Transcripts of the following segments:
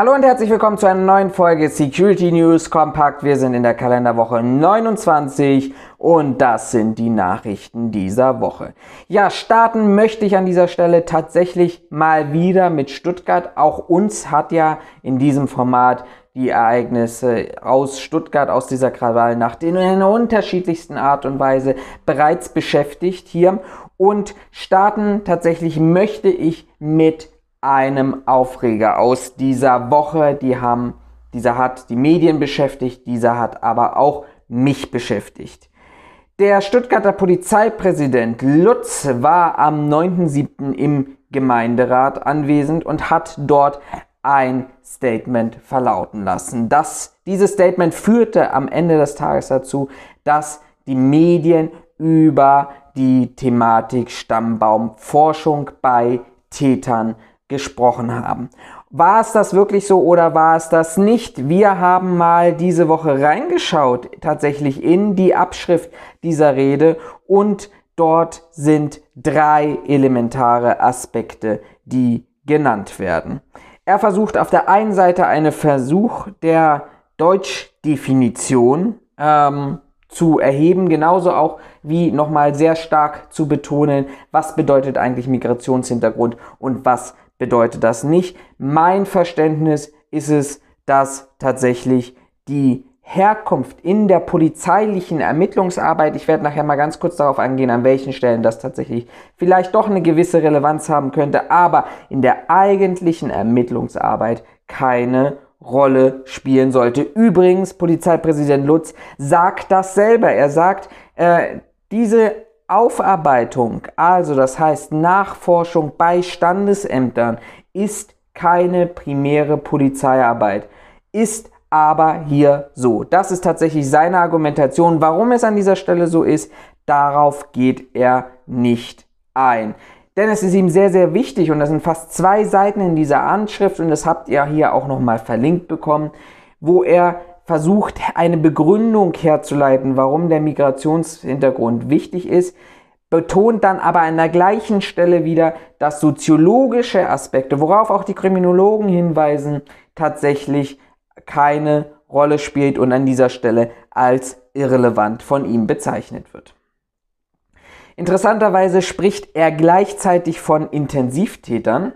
Hallo und herzlich willkommen zu einer neuen Folge Security News Compact. Wir sind in der Kalenderwoche 29 und das sind die Nachrichten dieser Woche. Ja, starten möchte ich an dieser Stelle tatsächlich mal wieder mit Stuttgart. Auch uns hat ja in diesem Format die Ereignisse aus Stuttgart, aus dieser Krawallnacht in einer unterschiedlichsten Art und Weise bereits beschäftigt hier. Und starten tatsächlich möchte ich mit einem Aufreger aus dieser Woche. Die haben, dieser hat die Medien beschäftigt, dieser hat aber auch mich beschäftigt. Der Stuttgarter Polizeipräsident Lutz war am 9.7. im Gemeinderat anwesend und hat dort ein Statement verlauten lassen. Das, dieses Statement führte am Ende des Tages dazu, dass die Medien über die Thematik Stammbaumforschung bei Tätern gesprochen haben. War es das wirklich so oder war es das nicht? Wir haben mal diese Woche reingeschaut, tatsächlich in die Abschrift dieser Rede und dort sind drei elementare Aspekte, die genannt werden. Er versucht auf der einen Seite einen Versuch der Deutschdefinition ähm, zu erheben, genauso auch wie nochmal sehr stark zu betonen, was bedeutet eigentlich Migrationshintergrund und was bedeutet das nicht. Mein Verständnis ist es, dass tatsächlich die Herkunft in der polizeilichen Ermittlungsarbeit, ich werde nachher mal ganz kurz darauf eingehen, an welchen Stellen das tatsächlich vielleicht doch eine gewisse Relevanz haben könnte, aber in der eigentlichen Ermittlungsarbeit keine Rolle spielen sollte. Übrigens, Polizeipräsident Lutz sagt das selber. Er sagt, äh, diese Aufarbeitung, also das heißt Nachforschung bei Standesämtern, ist keine primäre Polizeiarbeit, ist aber hier so. Das ist tatsächlich seine Argumentation. Warum es an dieser Stelle so ist, darauf geht er nicht ein. Denn es ist ihm sehr, sehr wichtig und das sind fast zwei Seiten in dieser Anschrift und das habt ihr hier auch nochmal verlinkt bekommen, wo er versucht, eine Begründung herzuleiten, warum der Migrationshintergrund wichtig ist, betont dann aber an der gleichen Stelle wieder, dass soziologische Aspekte, worauf auch die Kriminologen hinweisen, tatsächlich keine Rolle spielt und an dieser Stelle als irrelevant von ihm bezeichnet wird. Interessanterweise spricht er gleichzeitig von Intensivtätern,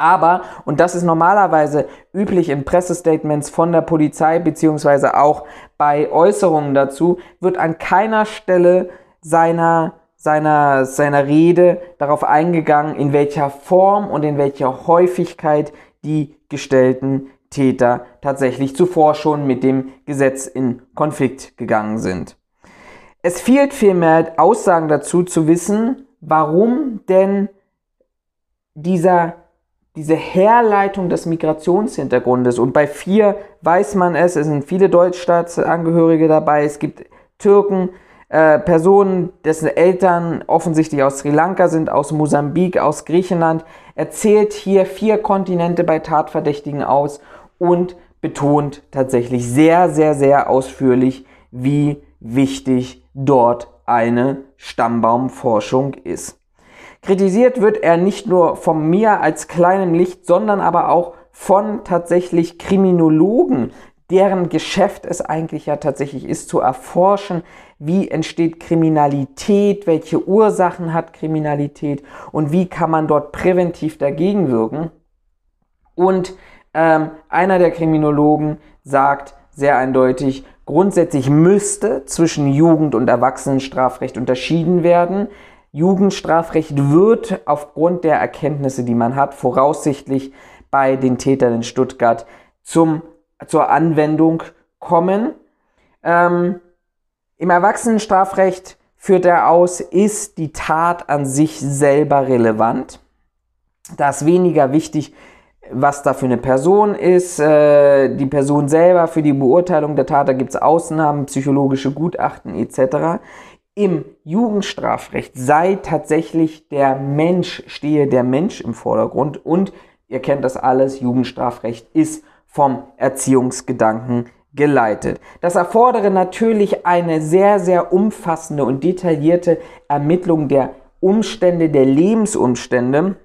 aber, und das ist normalerweise üblich in Pressestatements von der Polizei, beziehungsweise auch bei Äußerungen dazu, wird an keiner Stelle seiner, seiner, seiner Rede darauf eingegangen, in welcher Form und in welcher Häufigkeit die gestellten Täter tatsächlich zuvor schon mit dem Gesetz in Konflikt gegangen sind. Es fehlt vielmehr Aussagen dazu zu wissen, warum denn dieser diese Herleitung des Migrationshintergrundes. Und bei vier weiß man es, es sind viele Deutschstaatsangehörige dabei, es gibt Türken, äh, Personen, dessen Eltern offensichtlich aus Sri Lanka sind, aus Mosambik, aus Griechenland, erzählt hier vier Kontinente bei Tatverdächtigen aus und betont tatsächlich sehr, sehr, sehr ausführlich, wie wichtig dort eine Stammbaumforschung ist. Kritisiert wird er nicht nur von mir als kleinem Licht, sondern aber auch von tatsächlich Kriminologen, deren Geschäft es eigentlich ja tatsächlich ist, zu erforschen, wie entsteht Kriminalität, welche Ursachen hat Kriminalität und wie kann man dort präventiv dagegen wirken. Und ähm, einer der Kriminologen sagt sehr eindeutig, grundsätzlich müsste zwischen Jugend- und Erwachsenenstrafrecht unterschieden werden. Jugendstrafrecht wird aufgrund der Erkenntnisse, die man hat, voraussichtlich bei den Tätern in Stuttgart zum, zur Anwendung kommen. Ähm, Im Erwachsenenstrafrecht führt er aus, ist die Tat an sich selber relevant. Da ist weniger wichtig, was da für eine Person ist, äh, die Person selber für die Beurteilung der Tat, da gibt es Ausnahmen, psychologische Gutachten etc im Jugendstrafrecht sei tatsächlich der Mensch, stehe der Mensch im Vordergrund und ihr kennt das alles, Jugendstrafrecht ist vom Erziehungsgedanken geleitet. Das erfordere natürlich eine sehr, sehr umfassende und detaillierte Ermittlung der Umstände, der Lebensumstände,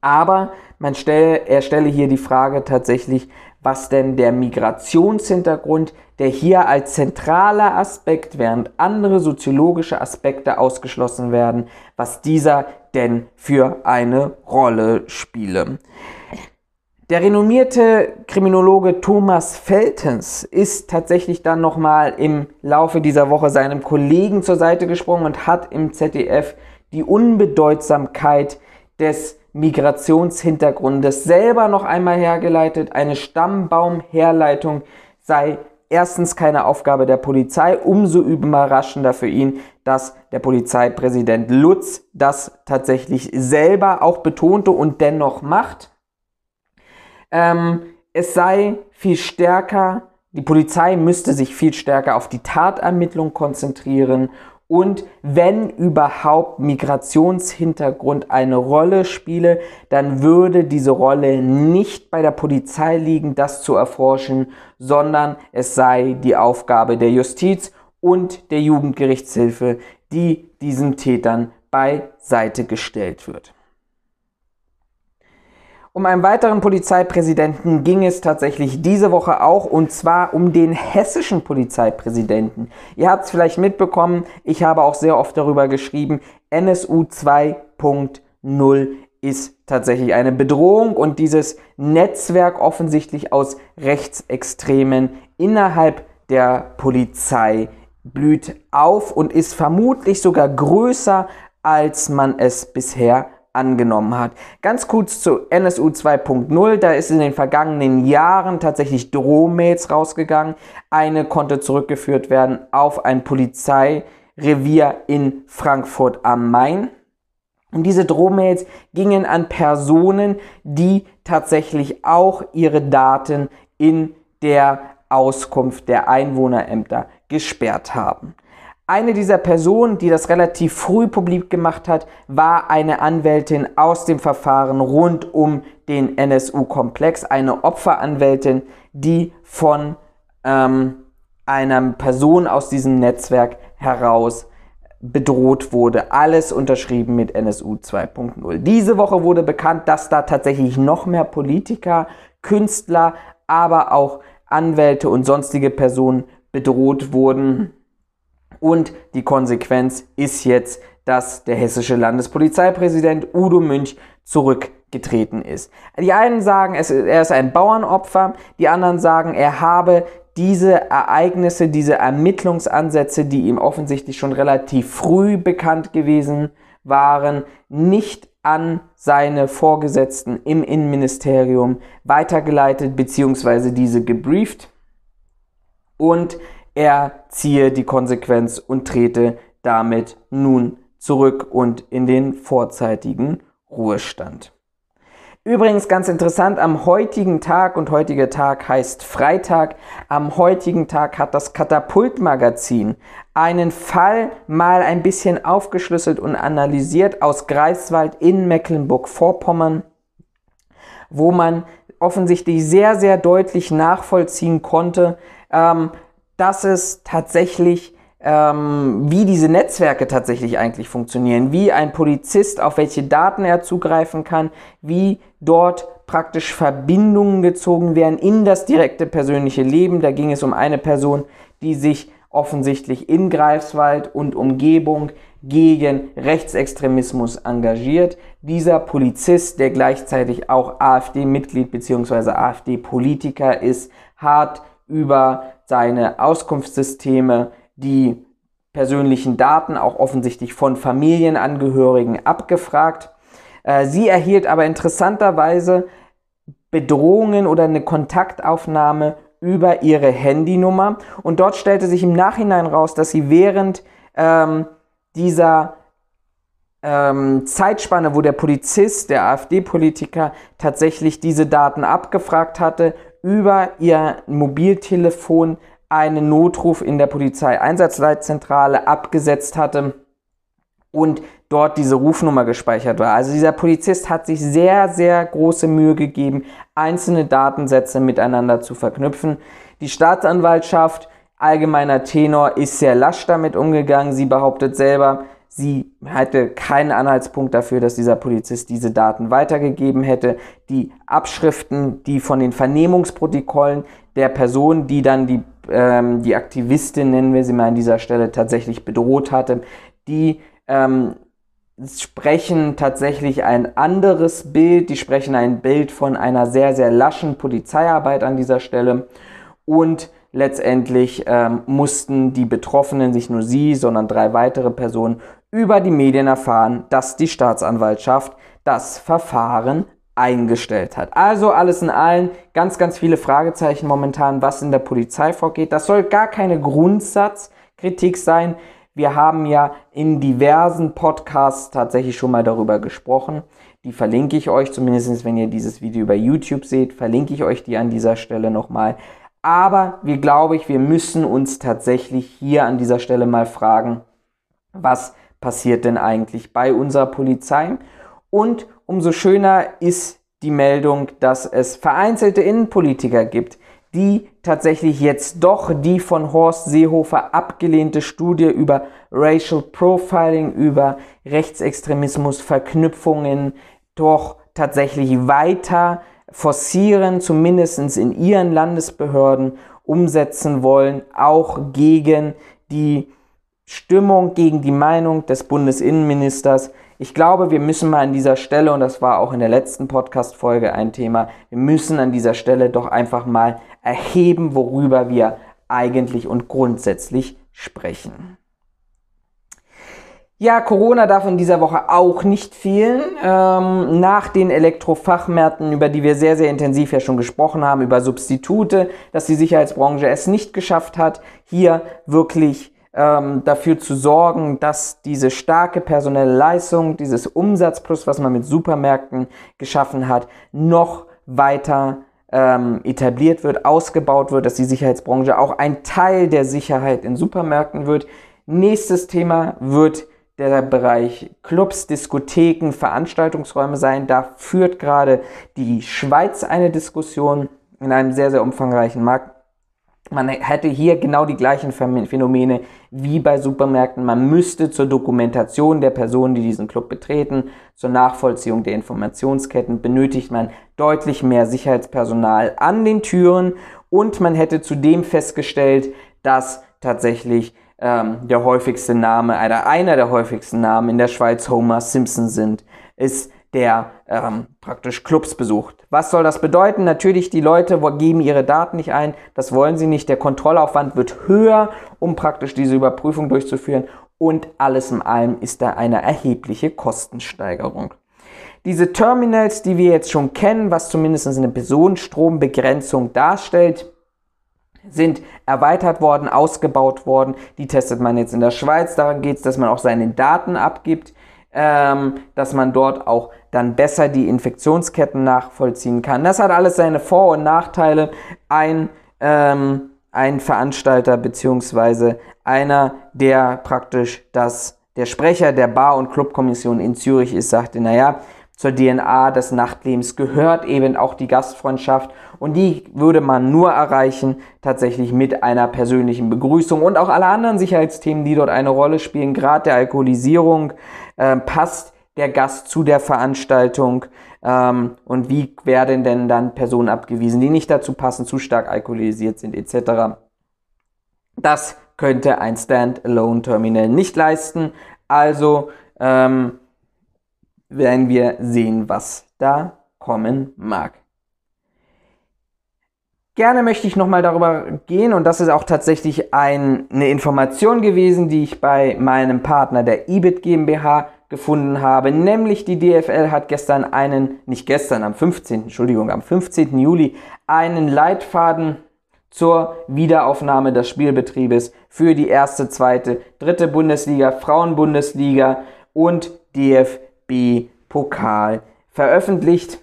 aber man stelle, er stelle hier die Frage tatsächlich, was denn der Migrationshintergrund, der hier als zentraler Aspekt, während andere soziologische Aspekte ausgeschlossen werden, was dieser denn für eine Rolle spiele. Der renommierte Kriminologe Thomas Feltens ist tatsächlich dann nochmal im Laufe dieser Woche seinem Kollegen zur Seite gesprungen und hat im ZDF die Unbedeutsamkeit des Migrationshintergrundes selber noch einmal hergeleitet. Eine Stammbaumherleitung sei erstens keine Aufgabe der Polizei, umso überraschender für ihn, dass der Polizeipräsident Lutz das tatsächlich selber auch betonte und dennoch macht. Ähm, es sei viel stärker, die Polizei müsste sich viel stärker auf die Tatermittlung konzentrieren und wenn überhaupt Migrationshintergrund eine Rolle spiele, dann würde diese Rolle nicht bei der Polizei liegen, das zu erforschen, sondern es sei die Aufgabe der Justiz und der Jugendgerichtshilfe, die diesen Tätern beiseite gestellt wird. Um einen weiteren Polizeipräsidenten ging es tatsächlich diese Woche auch und zwar um den hessischen Polizeipräsidenten. Ihr habt es vielleicht mitbekommen, ich habe auch sehr oft darüber geschrieben, NSU 2.0 ist tatsächlich eine Bedrohung und dieses Netzwerk offensichtlich aus Rechtsextremen innerhalb der Polizei blüht auf und ist vermutlich sogar größer, als man es bisher angenommen hat. Ganz kurz zu NSU 2.0, da ist in den vergangenen Jahren tatsächlich Drohmails rausgegangen. Eine konnte zurückgeführt werden auf ein Polizeirevier in Frankfurt am Main. Und diese Drohmails gingen an Personen, die tatsächlich auch ihre Daten in der Auskunft der Einwohnerämter gesperrt haben. Eine dieser Personen, die das relativ früh publik gemacht hat, war eine Anwältin aus dem Verfahren rund um den NSU-Komplex, eine Opferanwältin, die von ähm, einer Person aus diesem Netzwerk heraus bedroht wurde. Alles unterschrieben mit NSU 2.0. Diese Woche wurde bekannt, dass da tatsächlich noch mehr Politiker, Künstler, aber auch Anwälte und sonstige Personen bedroht wurden und die Konsequenz ist jetzt, dass der hessische Landespolizeipräsident Udo Münch zurückgetreten ist. Die einen sagen, er ist ein Bauernopfer, die anderen sagen, er habe diese Ereignisse, diese Ermittlungsansätze, die ihm offensichtlich schon relativ früh bekannt gewesen waren, nicht an seine Vorgesetzten im Innenministerium weitergeleitet bzw. diese gebrieft. Und er ziehe die Konsequenz und trete damit nun zurück und in den vorzeitigen Ruhestand. Übrigens ganz interessant, am heutigen Tag, und heutiger Tag heißt Freitag, am heutigen Tag hat das Katapultmagazin einen Fall mal ein bisschen aufgeschlüsselt und analysiert aus Greifswald in Mecklenburg-Vorpommern, wo man offensichtlich sehr, sehr deutlich nachvollziehen konnte, ähm, dass es tatsächlich, ähm, wie diese Netzwerke tatsächlich eigentlich funktionieren, wie ein Polizist, auf welche Daten er zugreifen kann, wie dort praktisch Verbindungen gezogen werden in das direkte persönliche Leben. Da ging es um eine Person, die sich offensichtlich in Greifswald und Umgebung gegen Rechtsextremismus engagiert. Dieser Polizist, der gleichzeitig auch AfD-Mitglied bzw. AfD-Politiker ist, hat über seine Auskunftssysteme die persönlichen Daten auch offensichtlich von Familienangehörigen abgefragt. Äh, sie erhielt aber interessanterweise Bedrohungen oder eine Kontaktaufnahme über ihre Handynummer und dort stellte sich im Nachhinein raus, dass sie während ähm, dieser ähm, Zeitspanne, wo der Polizist, der AfD-Politiker tatsächlich diese Daten abgefragt hatte, über ihr Mobiltelefon einen Notruf in der Polizeieinsatzleitzentrale abgesetzt hatte und dort diese Rufnummer gespeichert war. Also dieser Polizist hat sich sehr, sehr große Mühe gegeben, einzelne Datensätze miteinander zu verknüpfen. Die Staatsanwaltschaft, allgemeiner Tenor, ist sehr lasch damit umgegangen. Sie behauptet selber, Sie hatte keinen Anhaltspunkt dafür, dass dieser Polizist diese Daten weitergegeben hätte. Die Abschriften, die von den Vernehmungsprotokollen der Person, die dann die, ähm, die Aktivistin, nennen wir sie mal an dieser Stelle, tatsächlich bedroht hatte, die ähm, sprechen tatsächlich ein anderes Bild. Die sprechen ein Bild von einer sehr, sehr laschen Polizeiarbeit an dieser Stelle. Und letztendlich ähm, mussten die Betroffenen, nicht nur sie, sondern drei weitere Personen, über die Medien erfahren, dass die Staatsanwaltschaft das Verfahren eingestellt hat. Also alles in allem ganz, ganz viele Fragezeichen momentan, was in der Polizei vorgeht. Das soll gar keine Grundsatzkritik sein. Wir haben ja in diversen Podcasts tatsächlich schon mal darüber gesprochen. Die verlinke ich euch, zumindest wenn ihr dieses Video über YouTube seht, verlinke ich euch die an dieser Stelle nochmal. Aber wir glaube ich, wir müssen uns tatsächlich hier an dieser Stelle mal fragen, was passiert denn eigentlich bei unserer Polizei? Und umso schöner ist die Meldung, dass es vereinzelte Innenpolitiker gibt, die tatsächlich jetzt doch die von Horst Seehofer abgelehnte Studie über Racial Profiling, über Rechtsextremismus, Verknüpfungen doch tatsächlich weiter forcieren, zumindest in ihren Landesbehörden umsetzen wollen, auch gegen die Stimmung, gegen die Meinung des Bundesinnenministers, ich glaube, wir müssen mal an dieser Stelle, und das war auch in der letzten Podcast-Folge ein Thema, wir müssen an dieser Stelle doch einfach mal erheben, worüber wir eigentlich und grundsätzlich sprechen. Ja, Corona darf in dieser Woche auch nicht fehlen. Ähm, nach den Elektrofachmärkten, über die wir sehr, sehr intensiv ja schon gesprochen haben, über Substitute, dass die Sicherheitsbranche es nicht geschafft hat, hier wirklich ähm, dafür zu sorgen, dass diese starke personelle Leistung, dieses Umsatzplus, was man mit Supermärkten geschaffen hat, noch weiter ähm, etabliert wird, ausgebaut wird, dass die Sicherheitsbranche auch ein Teil der Sicherheit in Supermärkten wird. Nächstes Thema wird der Bereich Clubs, Diskotheken, Veranstaltungsräume sein. Da führt gerade die Schweiz eine Diskussion in einem sehr, sehr umfangreichen Markt man hätte hier genau die gleichen Phänomene wie bei Supermärkten. Man müsste zur Dokumentation der Personen, die diesen Club betreten, zur Nachvollziehung der Informationsketten benötigt man deutlich mehr Sicherheitspersonal an den Türen und man hätte zudem festgestellt, dass tatsächlich ähm, der häufigste Name, oder einer der häufigsten Namen in der Schweiz Homer Simpson sind, ist der ähm, praktisch Clubs besucht. Was soll das bedeuten? Natürlich, die Leute geben ihre Daten nicht ein, das wollen sie nicht. Der Kontrollaufwand wird höher, um praktisch diese Überprüfung durchzuführen und alles in allem ist da eine erhebliche Kostensteigerung. Diese Terminals, die wir jetzt schon kennen, was zumindest eine Personenstrombegrenzung darstellt, sind erweitert worden, ausgebaut worden. Die testet man jetzt in der Schweiz. Daran geht es, dass man auch seine Daten abgibt ähm, dass man dort auch dann besser die Infektionsketten nachvollziehen kann. Das hat alles seine Vor- und Nachteile. Ein, ähm, ein Veranstalter beziehungsweise einer, der praktisch das, der Sprecher der Bar- und Clubkommission in Zürich ist, sagte, naja, zur DNA des Nachtlebens gehört eben auch die Gastfreundschaft und die würde man nur erreichen tatsächlich mit einer persönlichen Begrüßung und auch alle anderen Sicherheitsthemen, die dort eine Rolle spielen, gerade der Alkoholisierung, äh, passt der Gast zu der Veranstaltung ähm, und wie werden denn dann Personen abgewiesen, die nicht dazu passen, zu stark alkoholisiert sind etc. Das könnte ein Standalone-Terminal nicht leisten. Also ähm, werden wir sehen, was da kommen mag. Gerne möchte ich nochmal darüber gehen und das ist auch tatsächlich ein, eine Information gewesen, die ich bei meinem Partner der EBIT GmbH gefunden habe, nämlich die DFL hat gestern einen, nicht gestern, am 15. Entschuldigung, am 15. Juli einen Leitfaden zur Wiederaufnahme des Spielbetriebes für die erste, zweite, dritte Bundesliga, Frauenbundesliga und DFB DFB-Pokal veröffentlicht,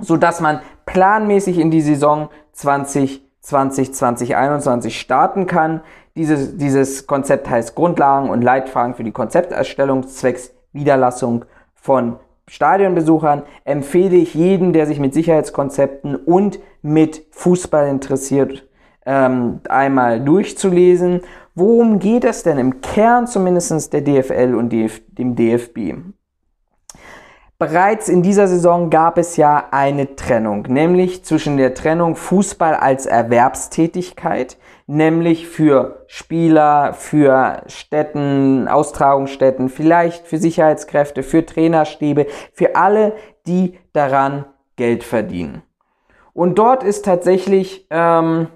sodass man planmäßig in die Saison 2020, 2021 starten kann. Dieses, dieses Konzept heißt Grundlagen und Leitfragen für die Konzepterstellung zwecks Niederlassung von Stadionbesuchern. Empfehle ich jedem, der sich mit Sicherheitskonzepten und mit Fußball interessiert, ähm, einmal durchzulesen. Worum geht es denn im Kern zumindest der DFL und DF dem DFB? Bereits in dieser Saison gab es ja eine Trennung, nämlich zwischen der Trennung Fußball als Erwerbstätigkeit, nämlich für Spieler, für Städten, Austragungsstätten, vielleicht für Sicherheitskräfte, für Trainerstäbe, für alle, die daran Geld verdienen. Und dort ist tatsächlich ähm,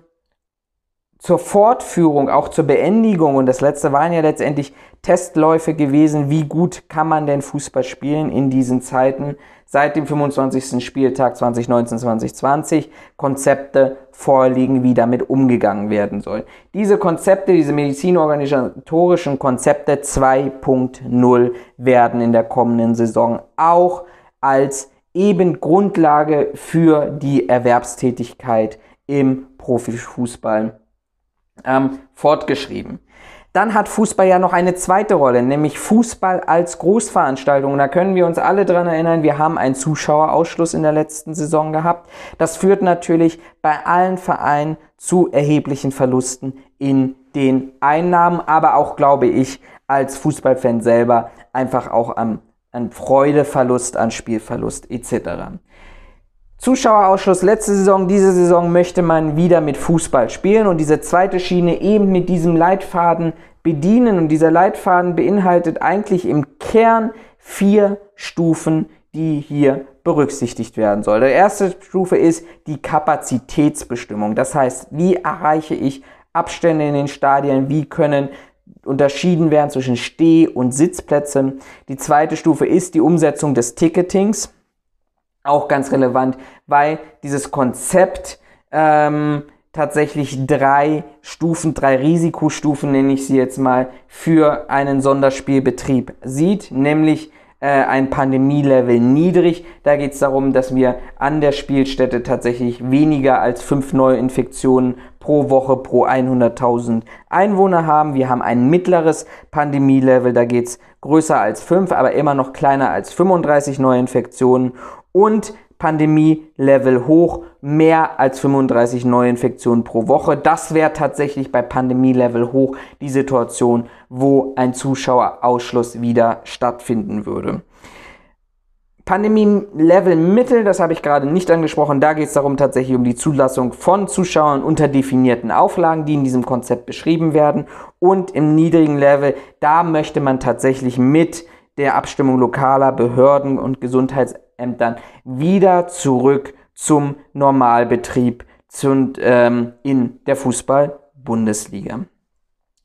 zur Fortführung, auch zur Beendigung, und das letzte waren ja letztendlich Testläufe gewesen, wie gut kann man denn Fußball spielen in diesen Zeiten, seit dem 25. Spieltag 2019-2020 Konzepte vorliegen, wie damit umgegangen werden soll. Diese Konzepte, diese medizinorganisatorischen Konzepte 2.0 werden in der kommenden Saison auch als eben Grundlage für die Erwerbstätigkeit im Profifußball ähm, fortgeschrieben. Dann hat Fußball ja noch eine zweite Rolle, nämlich Fußball als Großveranstaltung. Da können wir uns alle dran erinnern, wir haben einen Zuschauerausschluss in der letzten Saison gehabt. Das führt natürlich bei allen Vereinen zu erheblichen Verlusten in den Einnahmen, aber auch, glaube ich, als Fußballfan selber einfach auch am, an Freudeverlust, an Spielverlust etc. Zuschauerausschluss letzte Saison, diese Saison möchte man wieder mit Fußball spielen und diese zweite Schiene eben mit diesem Leitfaden bedienen. Und dieser Leitfaden beinhaltet eigentlich im Kern vier Stufen, die hier berücksichtigt werden sollen. Die erste Stufe ist die Kapazitätsbestimmung. Das heißt, wie erreiche ich Abstände in den Stadien? Wie können unterschieden werden zwischen Steh- und Sitzplätzen? Die zweite Stufe ist die Umsetzung des Ticketings auch ganz relevant, weil dieses Konzept ähm, tatsächlich drei Stufen, drei Risikostufen, nenne ich sie jetzt mal, für einen Sonderspielbetrieb sieht, nämlich äh, ein Pandemielevel niedrig. Da geht es darum, dass wir an der Spielstätte tatsächlich weniger als fünf Neuinfektionen pro Woche pro 100.000 Einwohner haben. Wir haben ein mittleres Pandemielevel, da geht es größer als fünf, aber immer noch kleiner als 35 Neuinfektionen und Pandemie-Level hoch, mehr als 35 Neuinfektionen pro Woche. Das wäre tatsächlich bei Pandemie-Level hoch die Situation, wo ein Zuschauerausschluss wieder stattfinden würde. Pandemie-Level Mittel, das habe ich gerade nicht angesprochen, da geht es darum tatsächlich um die Zulassung von Zuschauern unter definierten Auflagen, die in diesem Konzept beschrieben werden. Und im niedrigen Level, da möchte man tatsächlich mit der Abstimmung lokaler Behörden und Gesundheitsämtern wieder zurück zum Normalbetrieb zum, ähm, in der Fußball-Bundesliga.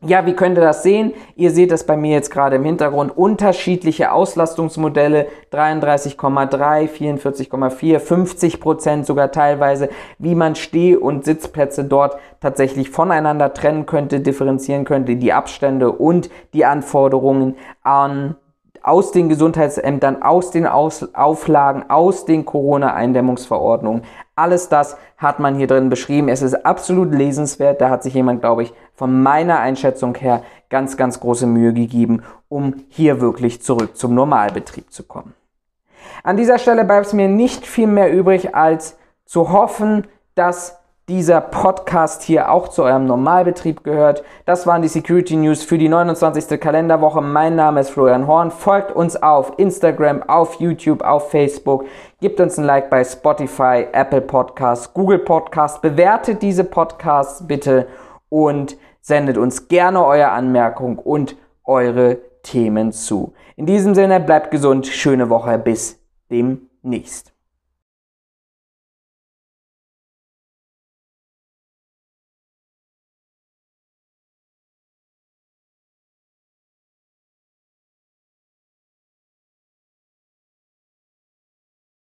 Ja, wie könnt ihr das sehen? Ihr seht das bei mir jetzt gerade im Hintergrund. Unterschiedliche Auslastungsmodelle, 33,3, 44,4, 50 Prozent sogar teilweise, wie man Steh- und Sitzplätze dort tatsächlich voneinander trennen könnte, differenzieren könnte, die Abstände und die Anforderungen an aus den Gesundheitsämtern, aus den aus Auflagen, aus den Corona-Eindämmungsverordnungen. Alles das hat man hier drin beschrieben. Es ist absolut lesenswert. Da hat sich jemand, glaube ich, von meiner Einschätzung her ganz, ganz große Mühe gegeben, um hier wirklich zurück zum Normalbetrieb zu kommen. An dieser Stelle bleibt es mir nicht viel mehr übrig, als zu hoffen, dass dieser Podcast hier auch zu eurem Normalbetrieb gehört. Das waren die Security News für die 29. Kalenderwoche. Mein Name ist Florian Horn. Folgt uns auf Instagram, auf YouTube, auf Facebook. Gebt uns ein Like bei Spotify, Apple Podcasts, Google Podcasts. Bewertet diese Podcasts bitte und sendet uns gerne eure Anmerkung und eure Themen zu. In diesem Sinne, bleibt gesund, schöne Woche, bis demnächst.